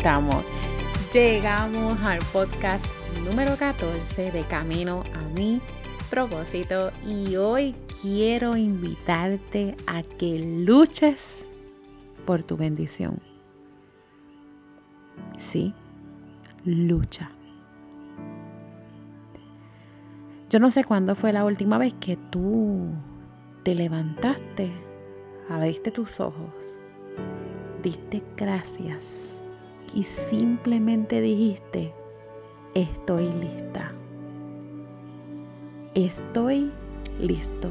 Estamos. Llegamos al podcast número 14 de Camino a mi propósito y hoy quiero invitarte a que luches por tu bendición. Sí, lucha. Yo no sé cuándo fue la última vez que tú te levantaste, abriste tus ojos, diste gracias y simplemente dijiste, estoy lista. Estoy listo.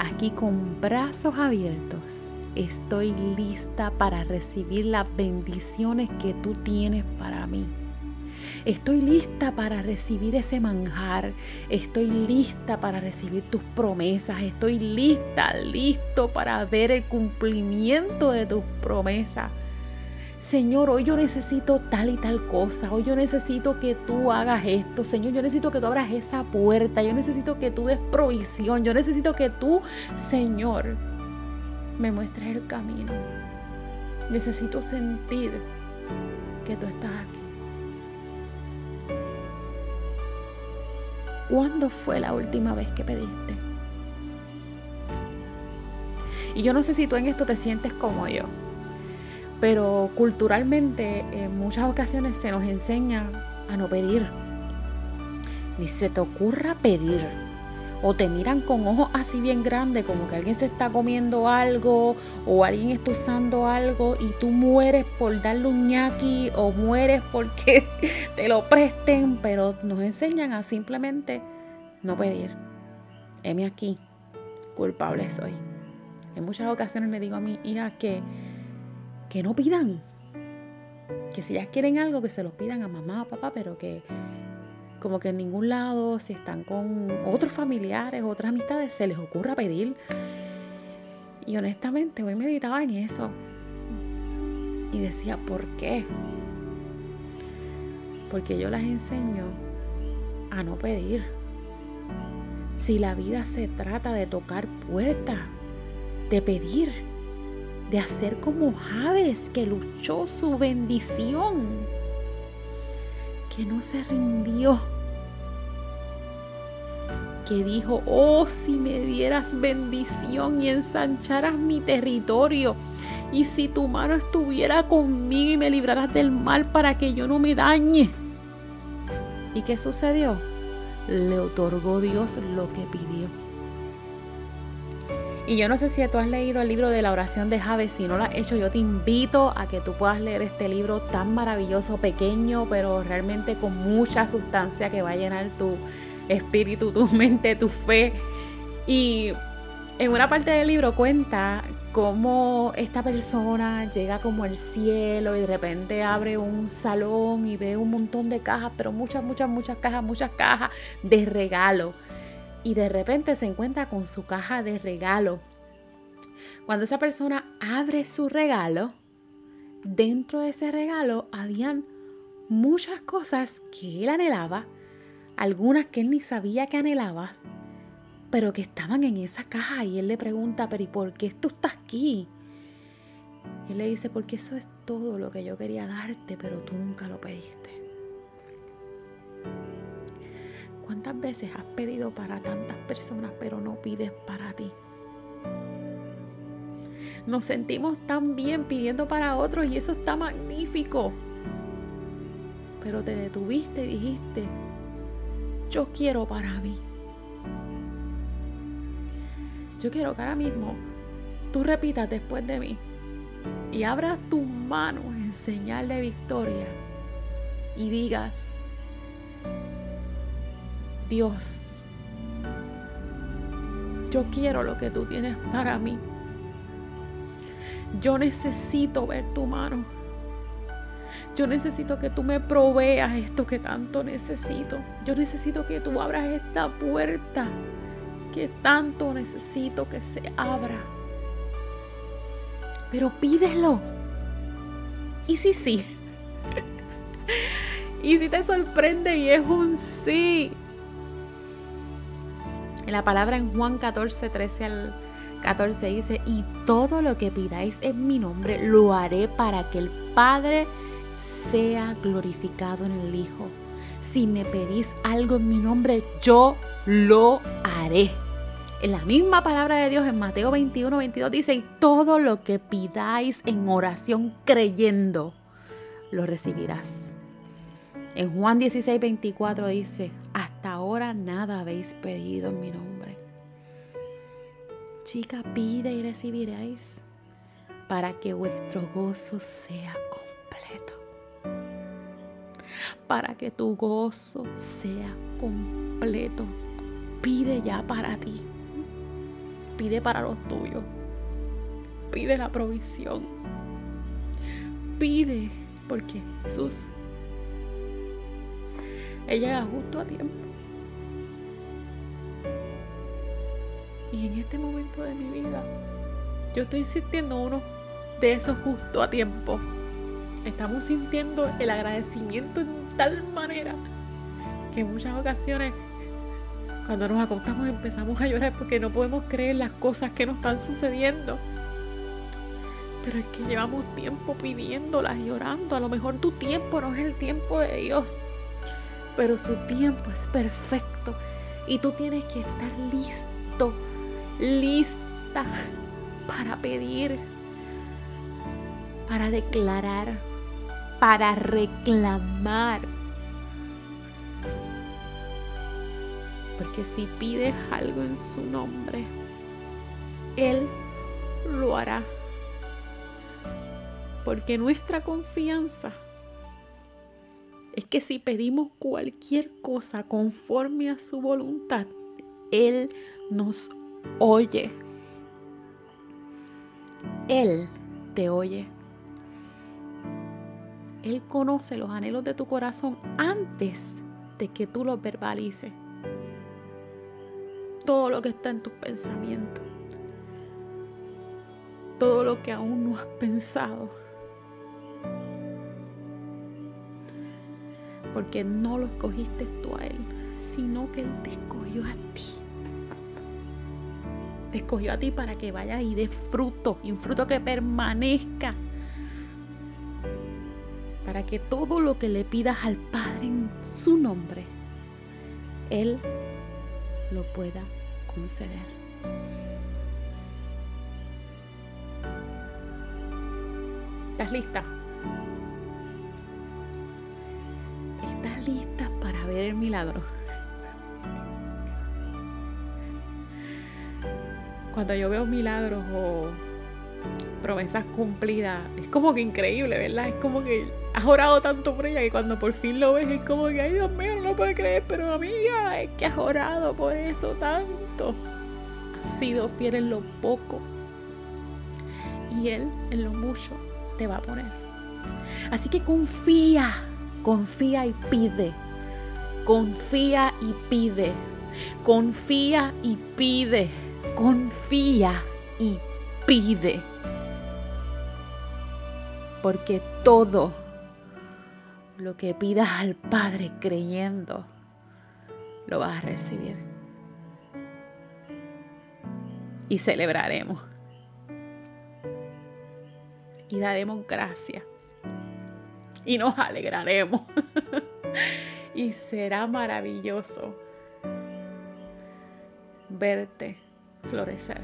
Aquí con brazos abiertos, estoy lista para recibir las bendiciones que tú tienes para mí. Estoy lista para recibir ese manjar. Estoy lista para recibir tus promesas. Estoy lista, listo para ver el cumplimiento de tus promesas. Señor, hoy yo necesito tal y tal cosa, hoy yo necesito que tú hagas esto, Señor, yo necesito que tú abras esa puerta, yo necesito que tú des provisión, yo necesito que tú, Señor, me muestres el camino. Necesito sentir que tú estás aquí. ¿Cuándo fue la última vez que pediste? Y yo no sé si tú en esto te sientes como yo pero culturalmente en muchas ocasiones se nos enseña a no pedir. Ni se te ocurra pedir. O te miran con ojos así bien grandes, como que alguien se está comiendo algo o alguien está usando algo y tú mueres por darle un ñaki o mueres porque te lo presten, pero nos enseñan a simplemente no pedir. Heme aquí, culpable soy. En muchas ocasiones le digo a mi hija que que no pidan. Que si ya quieren algo, que se los pidan a mamá o papá, pero que como que en ningún lado, si están con otros familiares, otras amistades, se les ocurra pedir. Y honestamente, hoy meditaba en eso. Y decía, ¿por qué? Porque yo las enseño a no pedir. Si la vida se trata de tocar puertas, de pedir, de hacer como Javes que luchó su bendición, que no se rindió, dijo, oh, si me dieras bendición y ensancharas mi territorio, y si tu mano estuviera conmigo y me libraras del mal para que yo no me dañe. ¿Y qué sucedió? Le otorgó Dios lo que pidió. Y yo no sé si tú has leído el libro de la oración de Javes, si no lo has hecho, yo te invito a que tú puedas leer este libro tan maravilloso, pequeño, pero realmente con mucha sustancia que va a llenar tu espíritu, tu mente, tu fe. Y en una parte del libro cuenta cómo esta persona llega como al cielo y de repente abre un salón y ve un montón de cajas, pero muchas, muchas, muchas cajas, muchas cajas de regalo y de repente se encuentra con su caja de regalo. Cuando esa persona abre su regalo, dentro de ese regalo habían muchas cosas que él anhelaba, algunas que él ni sabía que anhelaba, pero que estaban en esa caja y él le pregunta, pero ¿y por qué tú estás aquí? Y él le dice, porque eso es todo lo que yo quería darte, pero tú nunca lo pediste. ¿Cuántas veces has pedido para tantas personas pero no pides para ti? Nos sentimos tan bien pidiendo para otros y eso está magnífico. Pero te detuviste y dijiste, yo quiero para mí. Yo quiero que ahora mismo tú repitas después de mí. y abras tus manos en señal de victoria y digas, Dios, yo quiero lo que tú tienes para mí. Yo necesito ver tu mano. Yo necesito que tú me proveas esto que tanto necesito. Yo necesito que tú abras esta puerta que tanto necesito que se abra. Pero pídelo. ¿Y si sí? ¿Y si te sorprende y es un sí? La palabra en Juan 14, 13 al 14 dice, y todo lo que pidáis en mi nombre lo haré para que el Padre sea glorificado en el Hijo. Si me pedís algo en mi nombre, yo lo haré. En la misma palabra de Dios en Mateo 21, 22 dice, y todo lo que pidáis en oración creyendo, lo recibirás. En Juan 16, 24 dice, hasta ahora nada habéis pedido en mi nombre. Chica, pide y recibiréis para que vuestro gozo sea. Para que tu gozo sea completo. Pide ya para ti pide para los tuyos. Pide la provisión. Pide porque Jesús, Él llega justo a tiempo. Y en este momento de mi vida, yo estoy sintiendo uno de esos justo a tiempo. Estamos sintiendo el agradecimiento en tal manera que en muchas ocasiones cuando nos acostamos empezamos a llorar porque no podemos creer las cosas que nos están sucediendo. Pero es que llevamos tiempo pidiéndolas y. A lo mejor tu tiempo no es el tiempo de Dios, pero su tiempo es perfecto. Y tú tienes que estar listo, lista para pedir, para declarar, para reclamar Porque si pides algo en su nombre, Él lo hará. Porque nuestra confianza es que si pedimos cualquier cosa conforme a su voluntad, Él nos oye. Él te oye. Él conoce los anhelos de tu corazón antes de que tú los verbalices todo lo que está en tus pensamientos, todo lo que aún no has pensado. Porque no lo escogiste tú a Él, sino que Él te escogió a ti. Te escogió a ti para que vayas y des fruto, y un fruto que permanezca. Para que todo lo que le pidas al Padre en su nombre, Él lo pueda conceder. ¿Estás lista? ¿Estás lista para ver el milagro? Cuando yo veo milagros o promesas cumplidas, es como que increíble, ¿verdad? Es como que has orado tanto por ella que cuando por fin lo ves es como que, ay Dios mío, no lo puedo creer, pero amiga, es que has orado por eso tanto. Has sido fiel en lo poco y Él en lo mucho te va a poner. Así que confía, confía y pide. Confía y pide. Confía y pide. Confía y pide. Porque todo lo que pidas al Padre creyendo, lo vas a recibir. Y celebraremos. Y daremos gracias. Y nos alegraremos. y será maravilloso verte florecer.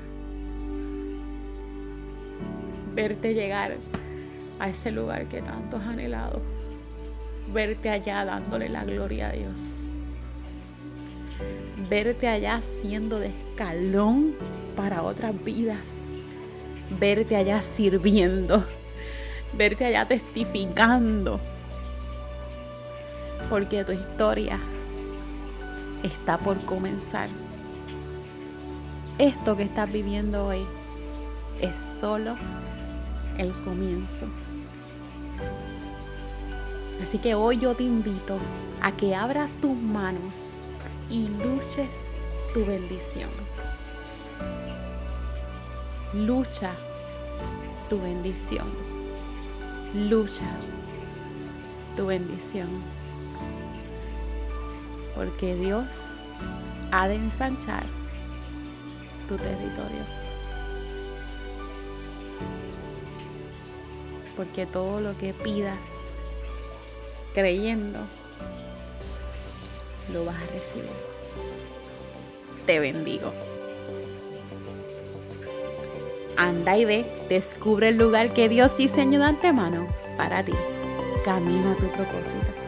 Verte llegar a ese lugar que tanto has anhelado verte allá dándole la gloria a Dios. Verte allá siendo de escalón para otras vidas. verte allá sirviendo, verte allá testificando, porque tu historia está por comenzar. Esto que estás viviendo hoy es solo el comienzo. Así que hoy yo te invito a que abras tus manos y luches tu bendición. Lucha tu bendición. Lucha tu bendición. Porque Dios ha de ensanchar tu territorio. Porque todo lo que pidas creyendo, lo vas a recibir. Te bendigo. Anda y ve, descubre el lugar que Dios diseñó de antemano para ti. Camino a tu propósito.